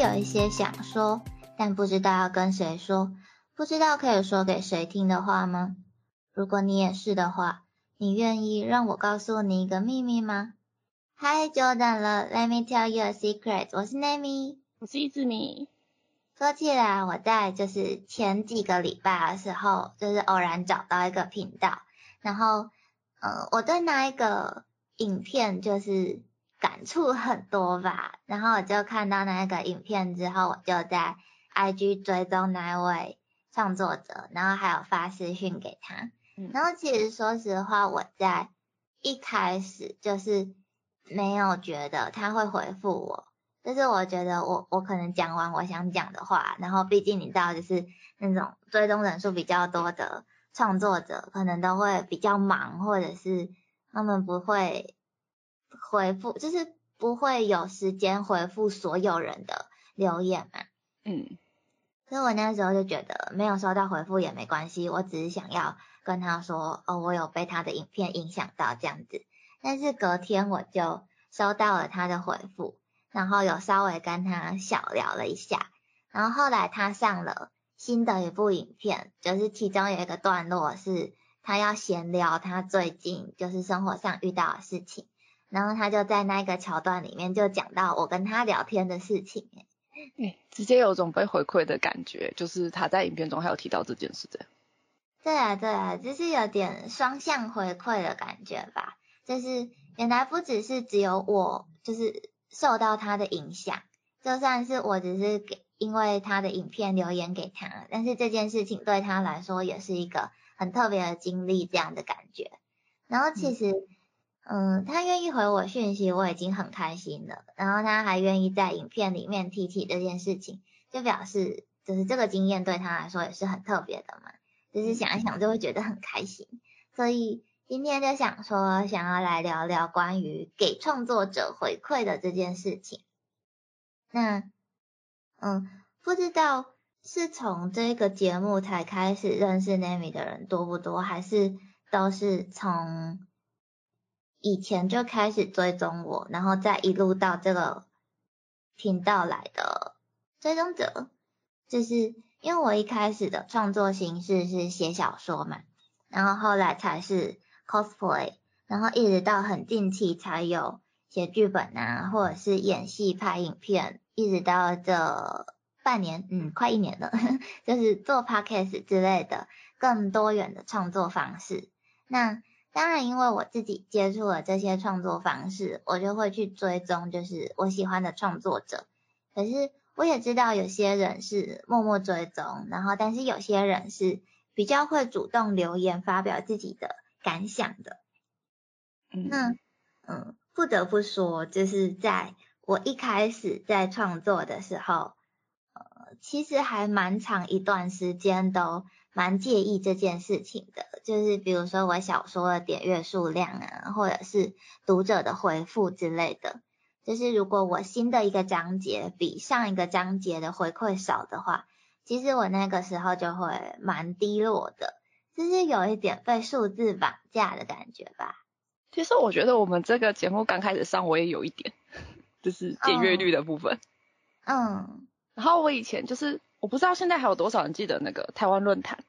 有一些想说，但不知道要跟谁说，不知道可以说给谁听的话吗？如果你也是的话，你愿意让我告诉你一个秘密吗？Hi Jordan 了，Let me tell you a secret。我是 Nami，我是一字米。说起来，我在就是前几个礼拜的时候，就是偶然找到一个频道，然后，呃，我对那一个影片就是感触很多吧，然后我就看到那个影片之后，我就在 IG 追踪那位创作者，然后还有发私讯给他，然后其实说实话，我在一开始就是没有觉得他会回复我。就是我觉得我我可能讲完我想讲的话，然后毕竟你知道，就是那种追踪人数比较多的创作者，可能都会比较忙，或者是他们不会回复，就是不会有时间回复所有人的留言嘛。嗯。所以我那时候就觉得没有收到回复也没关系，我只是想要跟他说，哦，我有被他的影片影响到这样子。但是隔天我就收到了他的回复。然后有稍微跟他小聊了一下，然后后来他上了新的一部影片，就是其中有一个段落是他要闲聊他最近就是生活上遇到的事情，然后他就在那个桥段里面就讲到我跟他聊天的事情，哎，直接有种被回馈的感觉，就是他在影片中还有提到这件事的。对啊对啊，就是有点双向回馈的感觉吧，就是原来不只是只有我，就是。受到他的影响，就算是我只是给因为他的影片留言给他，但是这件事情对他来说也是一个很特别的经历，这样的感觉。然后其实，嗯，嗯他愿意回我讯息，我已经很开心了。然后他还愿意在影片里面提起这件事情，就表示就是这个经验对他来说也是很特别的嘛。就是想一想就会觉得很开心，所以。今天就想说，想要来聊聊关于给创作者回馈的这件事情。那，嗯，不知道是从这个节目才开始认识 Nami 的人多不多，还是都是从以前就开始追踪我，然后再一路到这个频道来的追踪者？就是因为我一开始的创作形式是写小说嘛，然后后来才是。cosplay，然后一直到很近期才有写剧本啊，或者是演戏、拍影片，一直到这半年，嗯，快一年了，就是做 podcast 之类的更多元的创作方式。那当然，因为我自己接触了这些创作方式，我就会去追踪，就是我喜欢的创作者。可是我也知道有些人是默默追踪，然后但是有些人是比较会主动留言发表自己的。感想的，那嗯，不得不说，就是在我一开始在创作的时候，呃，其实还蛮长一段时间都蛮介意这件事情的，就是比如说我小说的点阅数量啊，或者是读者的回复之类的，就是如果我新的一个章节比上一个章节的回馈少的话，其实我那个时候就会蛮低落的。就是有一点被数字绑架的感觉吧。其实我觉得我们这个节目刚开始上，我也有一点，就是点阅率的部分。嗯。然后我以前就是，我不知道现在还有多少人记得那个台湾论坛，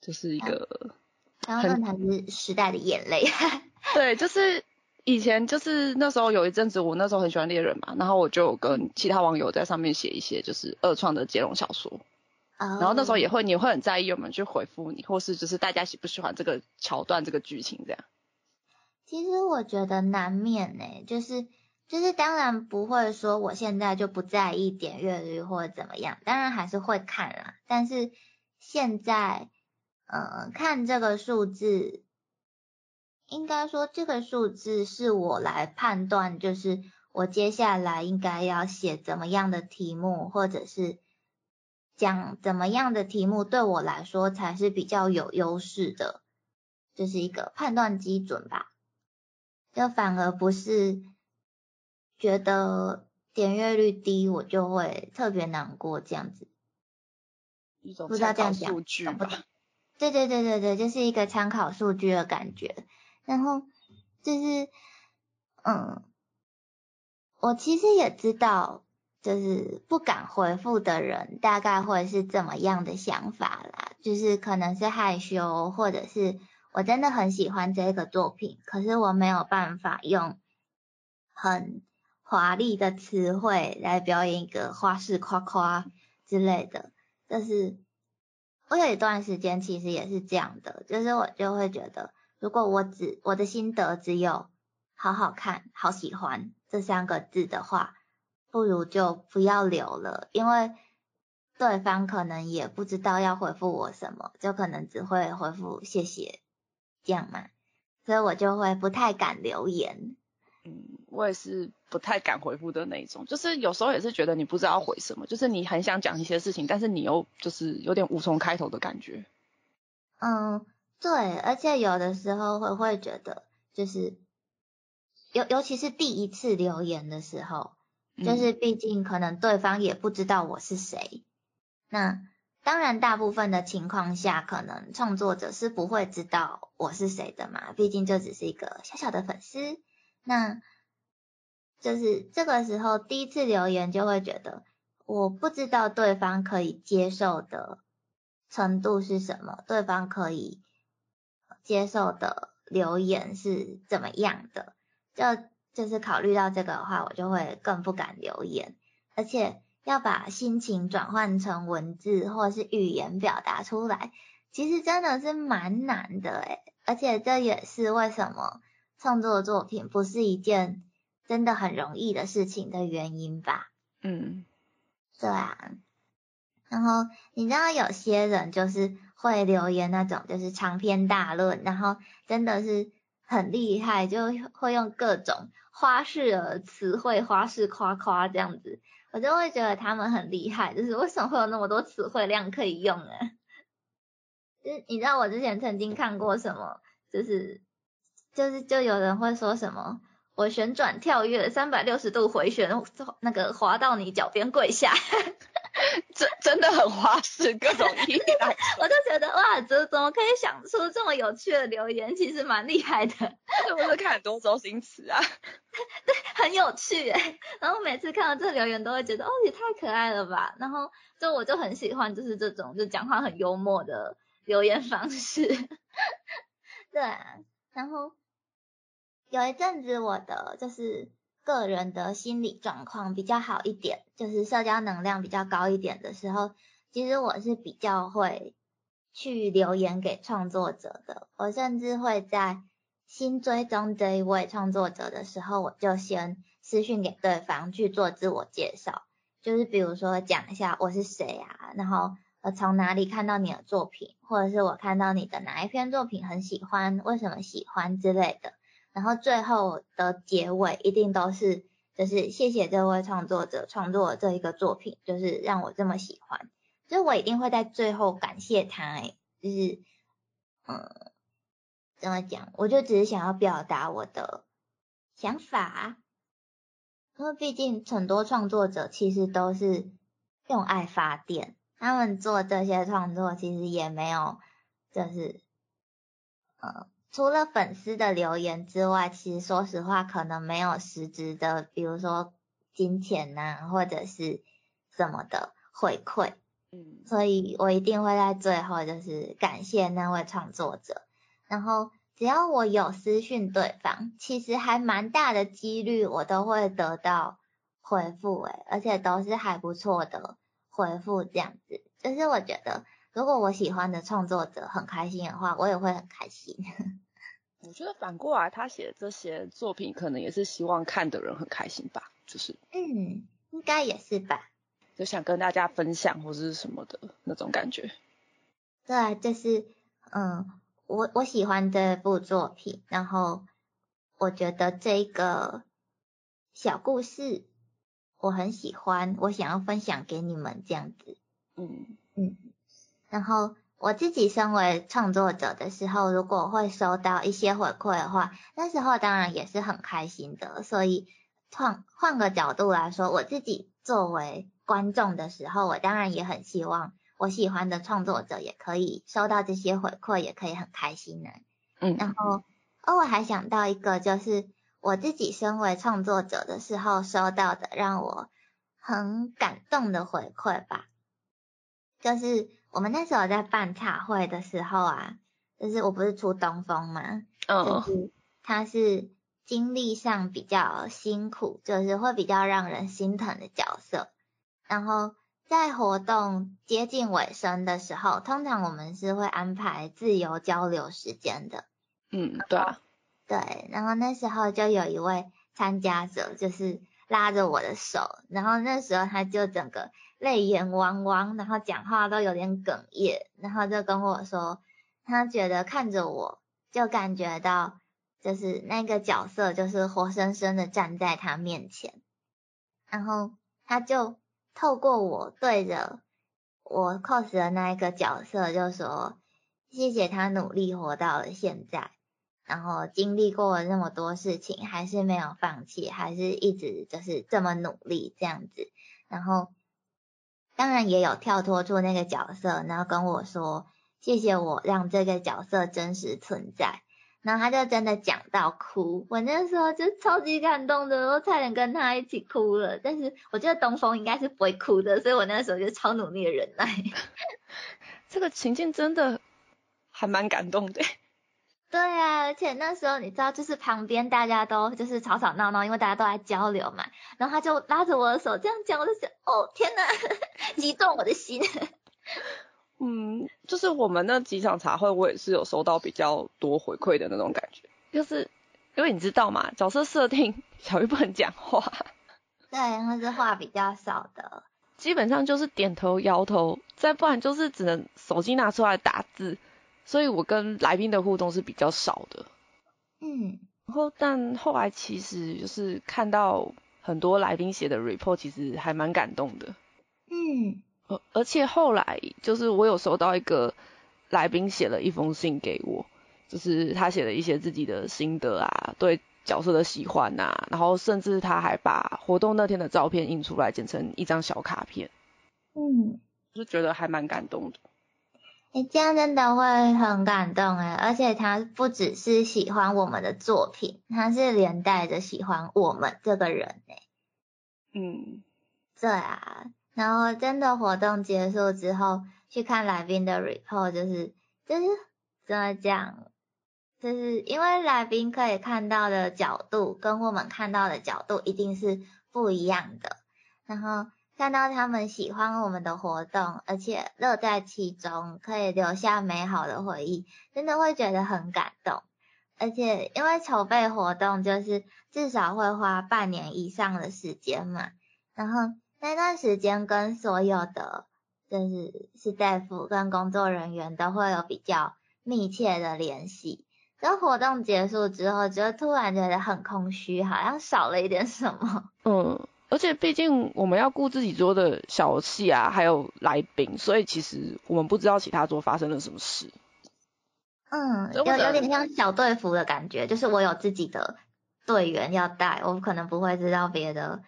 就是一个台湾论坛是时代的眼泪。对，就是以前就是那时候有一阵子，我那时候很喜欢猎人嘛，然后我就跟其他网友在上面写一些就是二创的接龙小说。然后那时候也会，你会很在意有没有去回复你，或是就是大家喜不喜欢这个桥段、这个剧情这样。其实我觉得难免呢，就是就是当然不会说我现在就不在意点阅率或者怎么样，当然还是会看啦。但是现在，呃，看这个数字，应该说这个数字是我来判断，就是我接下来应该要写怎么样的题目，或者是。讲怎么样的题目对我来说才是比较有优势的，这是一个判断基准吧。就反而不是觉得点阅率低我就会特别难过这样子。不知道这样讲懂不懂？对对对对对，就是一个参考数据的感觉。然后就是，嗯，我其实也知道。就是不敢回复的人，大概会是怎么样的想法啦？就是可能是害羞，或者是我真的很喜欢这个作品，可是我没有办法用很华丽的词汇来表演一个花式夸夸之类的。就是我有一段时间其实也是这样的，就是我就会觉得，如果我只我的心得只有好好看、好喜欢这三个字的话。不如就不要留了，因为对方可能也不知道要回复我什么，就可能只会回复谢谢这样嘛，所以我就会不太敢留言。嗯，我也是不太敢回复的那种，就是有时候也是觉得你不知道回什么，就是你很想讲一些事情，但是你又就是有点无从开头的感觉。嗯，对，而且有的时候会会觉得，就是尤尤其是第一次留言的时候。就是毕竟可能对方也不知道我是谁，那当然大部分的情况下，可能创作者是不会知道我是谁的嘛，毕竟就只是一个小小的粉丝。那就是这个时候第一次留言就会觉得，我不知道对方可以接受的程度是什么，对方可以接受的留言是怎么样的，就。就是考虑到这个的话，我就会更不敢留言，而且要把心情转换成文字或是语言表达出来，其实真的是蛮难的诶而且这也是为什么创作作品不是一件真的很容易的事情的原因吧。嗯，对啊。然后你知道有些人就是会留言那种就是长篇大论，然后真的是很厉害，就会用各种。花式的词汇，花式夸夸这样子，我就会觉得他们很厉害。就是为什么会有那么多词汇量可以用呢？就是你知道我之前曾经看过什么，就是就是就有人会说什么，我旋转跳跃三百六十度回旋，那个滑到你脚边跪下。真真的很花式，各种意来，我就觉得哇，怎怎么可以想出这么有趣的留言？其实蛮厉害的。是不是看很多周星驰啊？对，很有趣哎。然后每次看到这个留言，都会觉得哦，也太可爱了吧。然后就我就很喜欢，就是这种就讲话很幽默的留言方式。对，然后有一阵子我的就是。个人的心理状况比较好一点，就是社交能量比较高一点的时候，其实我是比较会去留言给创作者的。我甚至会在新追踪这一位创作者的时候，我就先私讯给对方去做自我介绍，就是比如说讲一下我是谁啊，然后呃从哪里看到你的作品，或者是我看到你的哪一篇作品很喜欢，为什么喜欢之类的。然后最后的结尾一定都是，就是谢谢这位创作者创作这一个作品，就是让我这么喜欢，所以我一定会在最后感谢他，就是，嗯，怎么讲？我就只是想要表达我的想法，因为毕竟很多创作者其实都是用爱发电，他们做这些创作其实也没有，就是，嗯。除了粉丝的留言之外，其实说实话，可能没有实质的，比如说金钱呐，或者是什么的回馈。嗯，所以我一定会在最后就是感谢那位创作者。然后只要我有私讯对方，其实还蛮大的几率我都会得到回复，诶，而且都是还不错的回复，这样子。就是我觉得，如果我喜欢的创作者很开心的话，我也会很开心。我觉得反过来，他写这些作品，可能也是希望看的人很开心吧，就是，嗯，应该也是吧，就想跟大家分享或者是什么的那种感觉。对，就是，嗯，我我喜欢这部作品，然后我觉得这个小故事我很喜欢，我想要分享给你们这样子，嗯嗯，然后。我自己身为创作者的时候，如果会收到一些回馈的话，那时候当然也是很开心的。所以换换个角度来说，我自己作为观众的时候，我当然也很希望我喜欢的创作者也可以收到这些回馈，也可以很开心呢。嗯，然后哦，我还想到一个，就是我自己身为创作者的时候收到的，让我很感动的回馈吧。就是我们那时候在办茶会的时候啊，就是我不是出东风嘛？嗯。就是他是经历上比较辛苦，就是会比较让人心疼的角色。然后在活动接近尾声的时候，通常我们是会安排自由交流时间的。嗯，对啊。对，然后那时候就有一位参加者，就是拉着我的手，然后那时候他就整个。泪眼汪汪，然后讲话都有点哽咽，然后就跟我说，他觉得看着我就感觉到，就是那个角色就是活生生的站在他面前，然后他就透过我对着我 cos 的那一个角色就说，谢谢他努力活到了现在，然后经历过了那么多事情，还是没有放弃，还是一直就是这么努力这样子，然后。当然也有跳脱出那个角色，然后跟我说谢谢我让这个角色真实存在，然后他就真的讲到哭，我那时候就超级感动的，我差点跟他一起哭了。但是我觉得东风应该是不会哭的，所以我那时候就超努力的忍耐。这个情境真的还蛮感动的。对啊，而且那时候你知道，就是旁边大家都就是吵吵闹闹，因为大家都在交流嘛。然后他就拉着我的手这样讲，我就想，哦天哪，激动我的心。嗯，就是我们那几场茶会，我也是有收到比较多回馈的那种感觉，就是因为你知道嘛，角色设定 小玉不能讲话，对，他是话比较少的，基本上就是点头摇头，再不然就是只能手机拿出来打字。所以我跟来宾的互动是比较少的，嗯，然后但后来其实就是看到很多来宾写的 report，其实还蛮感动的，嗯，而而且后来就是我有收到一个来宾写了一封信给我，就是他写了一些自己的心得啊，对角色的喜欢呐，然后甚至他还把活动那天的照片印出来剪成一张小卡片，嗯，就觉得还蛮感动的。哎，这样真的会很感动哎，而且他不只是喜欢我们的作品，他是连带着喜欢我们这个人哎。嗯，对啊，然后真的活动结束之后，去看来宾的 report，就是就是怎么讲，就是因为来宾可以看到的角度跟我们看到的角度一定是不一样的，然后。看到他们喜欢我们的活动，而且乐在其中，可以留下美好的回忆，真的会觉得很感动。而且因为筹备活动，就是至少会花半年以上的时间嘛，然后那段时间跟所有的就是是大夫跟工作人员都会有比较密切的联系。等活动结束之后，就突然觉得很空虚，好像少了一点什么。嗯。而且毕竟我们要顾自己桌的小戏啊，还有来宾，所以其实我们不知道其他桌发生了什么事。嗯，有有点像小队服的感觉，就是我有自己的队员要带，我可能不会知道别的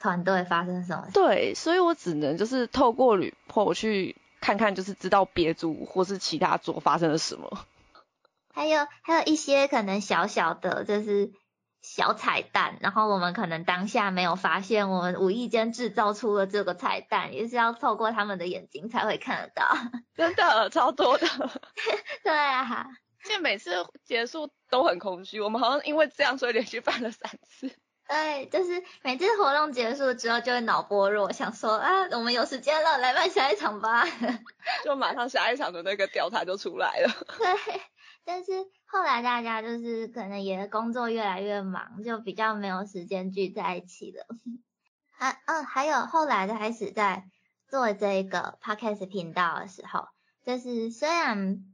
团队发生什么。对，所以我只能就是透过旅破去看看，就是知道别组或是其他桌发生了什么。还有还有一些可能小小的，就是。小彩蛋，然后我们可能当下没有发现，我们无意间制造出了这个彩蛋，也是要透过他们的眼睛才会看得到。真的超多的。对啊，现在每次结束都很空虚，我们好像因为这样，所以连续办了三次。对，就是每次活动结束之后就会脑波弱，想说啊，我们有时间了，来办下一场吧。就马上下一场的那个调查就出来了。对。但是后来大家就是可能也工作越来越忙，就比较没有时间聚在一起了。还嗯，还有后来开始在做这个 podcast 频道的时候，就是虽然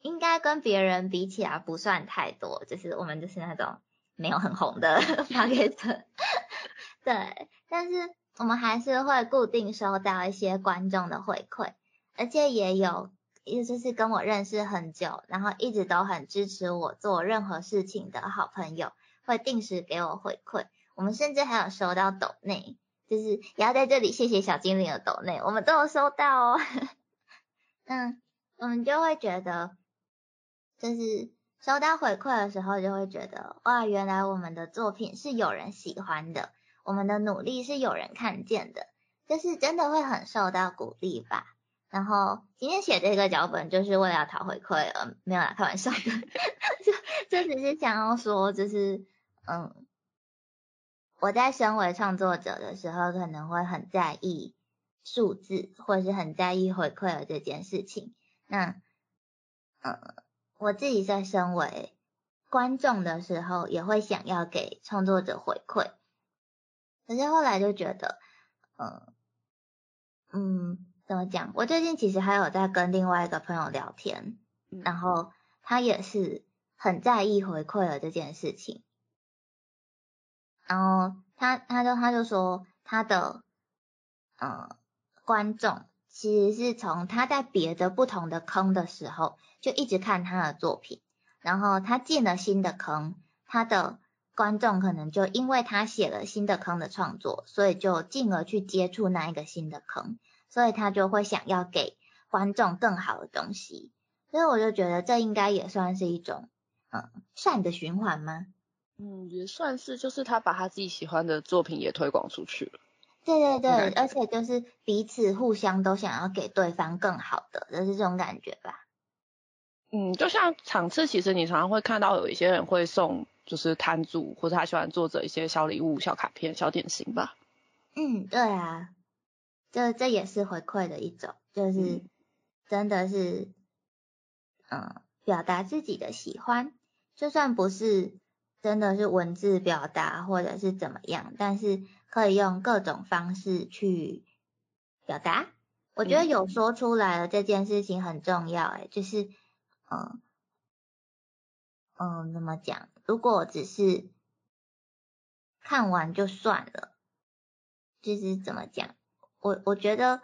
应该跟别人比起来不算太多，就是我们就是那种没有很红的 podcast，对，但是我们还是会固定收到一些观众的回馈，而且也有。意思是跟我认识很久，然后一直都很支持我做任何事情的好朋友，会定时给我回馈。我们甚至还有收到抖内，就是也要在这里谢谢小精灵的抖内，我们都有收到哦。嗯，我们就会觉得，就是收到回馈的时候，就会觉得哇，原来我们的作品是有人喜欢的。我们的努力是有人看见的，就是真的会很受到鼓励吧。然后今天写这个脚本就是为了要讨回馈，呃，没有啦，开玩笑的，就就只是想要说，就是嗯，我在身为创作者的时候，可能会很在意数字，或是很在意回馈的这件事情。那，呃，我自己在身为观众的时候，也会想要给创作者回馈，可是后来就觉得，嗯，嗯。怎么讲？我最近其实还有在跟另外一个朋友聊天，然后他也是很在意回馈的这件事情。然后他他就他就说他的呃观众其实是从他在别的不同的坑的时候就一直看他的作品，然后他进了新的坑，他的观众可能就因为他写了新的坑的创作，所以就进而去接触那一个新的坑。所以他就会想要给观众更好的东西，所以我就觉得这应该也算是一种嗯善的循环吗？嗯，也算是，就是他把他自己喜欢的作品也推广出去了。对对对，而且就是彼此互相都想要给对方更好的，就是这种感觉吧。嗯，就像场次，其实你常常会看到有一些人会送，就是摊主或者他喜欢作者一些小礼物、小卡片、小点心吧。嗯，对啊。这这也是回馈的一种，就是真的是，嗯，表达自己的喜欢，就算不是真的是文字表达或者是怎么样，但是可以用各种方式去表达。我觉得有说出来了这件事情很重要，哎，就是，嗯，嗯，怎么讲？如果只是看完就算了，就是怎么讲？我我觉得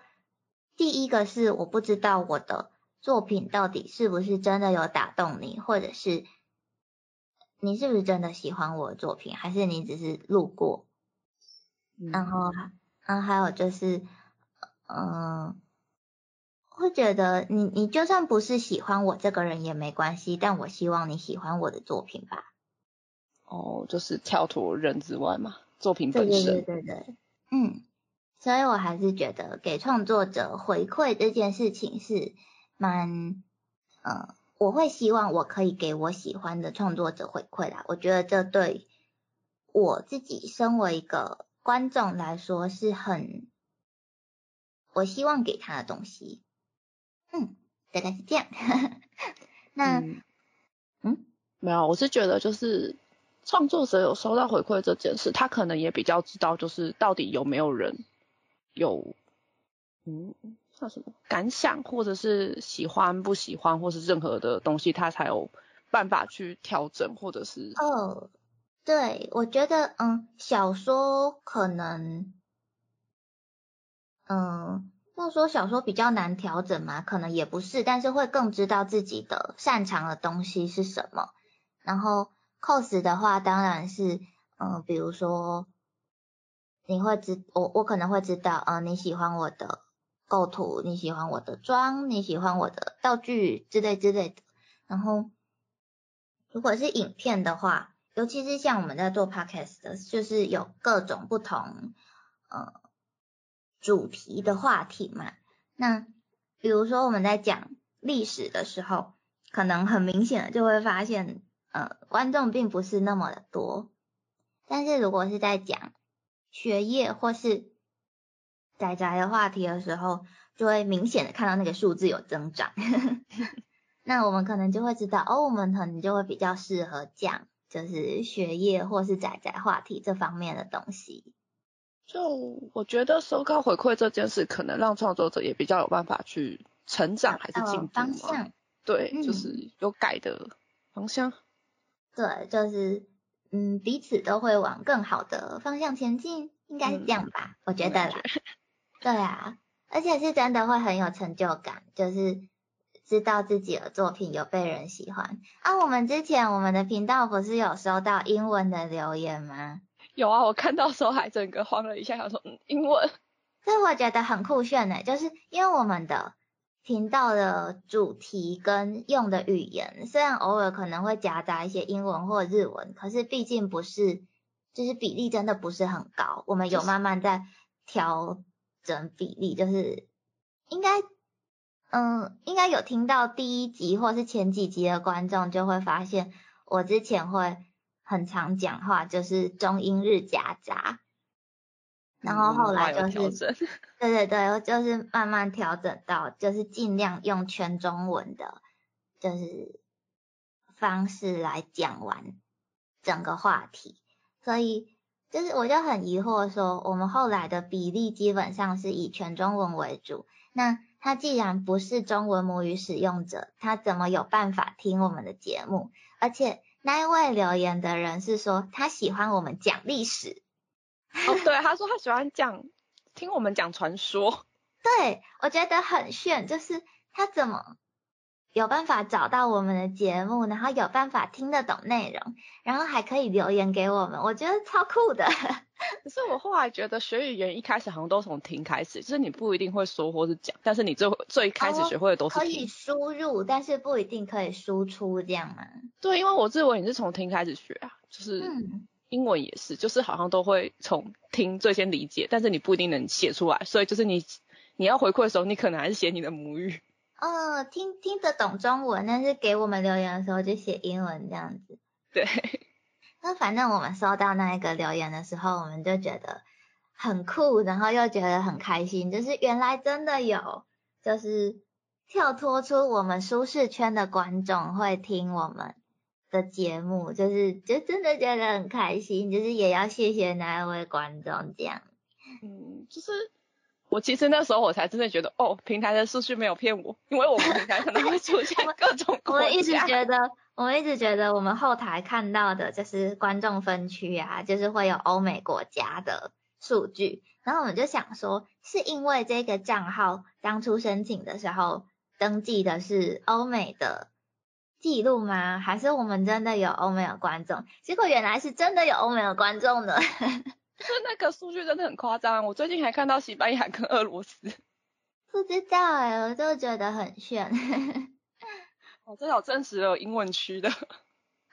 第一个是我不知道我的作品到底是不是真的有打动你，或者是你是不是真的喜欢我的作品，还是你只是路过。然后，然后还有就是，嗯，会觉得你你就算不是喜欢我这个人也没关系，但我希望你喜欢我的作品吧。哦，就是跳脱人之外嘛，作品本身。对对对对，嗯。所以我还是觉得给创作者回馈这件事情是蛮，呃，我会希望我可以给我喜欢的创作者回馈啦。我觉得这对我自己身为一个观众来说是很，我希望给他的东西。嗯，大概是这样。那，嗯，没有，我是觉得就是创作者有收到回馈这件事，他可能也比较知道，就是到底有没有人。有，嗯，叫什么感想，或者是喜欢不喜欢，或是任何的东西，他才有办法去调整，或者是。哦，对，我觉得，嗯，小说可能，嗯，要说小说比较难调整嘛，可能也不是，但是会更知道自己的擅长的东西是什么。然后 cos 的话，当然是，嗯，比如说。你会知我我可能会知道啊，你喜欢我的构图，你喜欢我的妆，你喜欢我的道具之类之类的。然后，如果是影片的话，尤其是像我们在做 podcast 的，就是有各种不同呃主题的话题嘛。那比如说我们在讲历史的时候，可能很明显的就会发现，呃，观众并不是那么的多。但是如果是在讲学业或是仔仔的话题的时候，就会明显的看到那个数字有增长。那我们可能就会知道，哦，我们可能就会比较适合讲就是学业或是仔仔话题这方面的东西。就我觉得收高回馈这件事，可能让创作者也比较有办法去成长还是进步方向。对，就是有改的方向。对，就是。嗯，彼此都会往更好的方向前进，应该是这样吧？我觉得啦。对啊，而且是真的会很有成就感，就是知道自己的作品有被人喜欢。啊，我们之前我们的频道不是有收到英文的留言吗？有啊，我看到时候还整个慌了一下，想说嗯，英文。所以我觉得很酷炫呢，就是因为我们的。频道的主题跟用的语言，虽然偶尔可能会夹杂一些英文或日文，可是毕竟不是就是比例真的不是很高，我们有慢慢在调整比例，就是应该，嗯，应该有听到第一集或是前几集的观众就会发现，我之前会很常讲话，就是中英日夹杂，然后后来就是，对对对，就是慢慢调整到，就是尽量用全中文的，就是方式来讲完整个话题。所以就是我就很疑惑说，我们后来的比例基本上是以全中文为主。那他既然不是中文母语使用者，他怎么有办法听我们的节目？而且那一位留言的人是说他喜欢我们讲历史。哦，对，他说他喜欢讲听我们讲传说。对，我觉得很炫，就是他怎么？有办法找到我们的节目，然后有办法听得懂内容，然后还可以留言给我们，我觉得超酷的。可是我后来觉得学语言一开始好像都从听开始，就是你不一定会说或是讲，但是你最最开始学会的都是可以输入，但是不一定可以输出，这样吗？对，因为我自我也是从听开始学啊，就是英文也是，就是好像都会从听最先理解，但是你不一定能写出来，所以就是你你要回馈的时候，你可能还是写你的母语。哦，听听得懂中文，但是给我们留言的时候就写英文这样子。对。那反正我们收到那一个留言的时候，我们就觉得很酷，然后又觉得很开心，就是原来真的有，就是跳脱出我们舒适圈的观众会听我们的节目，就是就真的觉得很开心，就是也要谢谢那一位观众这样。嗯，就是。我其实那时候我才真的觉得，哦，平台的数据没有骗我，因为我们平台可能会出现各种我们一直觉得，我们一直觉得我们后台看到的就是观众分区啊，就是会有欧美国家的数据，然后我们就想说，是因为这个账号当初申请的时候登记的是欧美的记录吗？还是我们真的有欧美的观众？结果原来是真的有欧美的观众的。就那个数据真的很夸张，我最近还看到西班牙跟俄罗斯。不知道哎，我就觉得很炫。哦，这有真实有英文区的。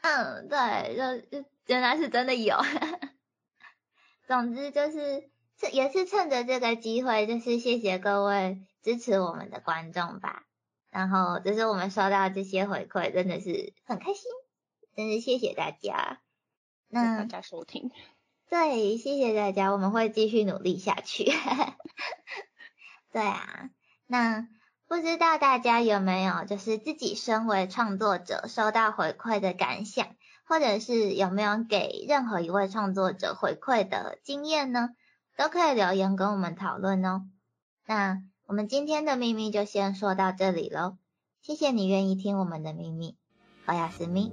嗯，对，就就原来是真的有。总之就是趁也是趁着这个机会，就是谢谢各位支持我们的观众吧。然后就是我们收到这些回馈，真的是很开心，真是谢谢大家。那大家收听。对，谢谢大家，我们会继续努力下去。对啊，那不知道大家有没有就是自己身为创作者收到回馈的感想，或者是有没有给任何一位创作者回馈的经验呢？都可以留言跟我们讨论哦。那我们今天的秘密就先说到这里喽，谢谢你愿意听我们的秘密，我亚思密。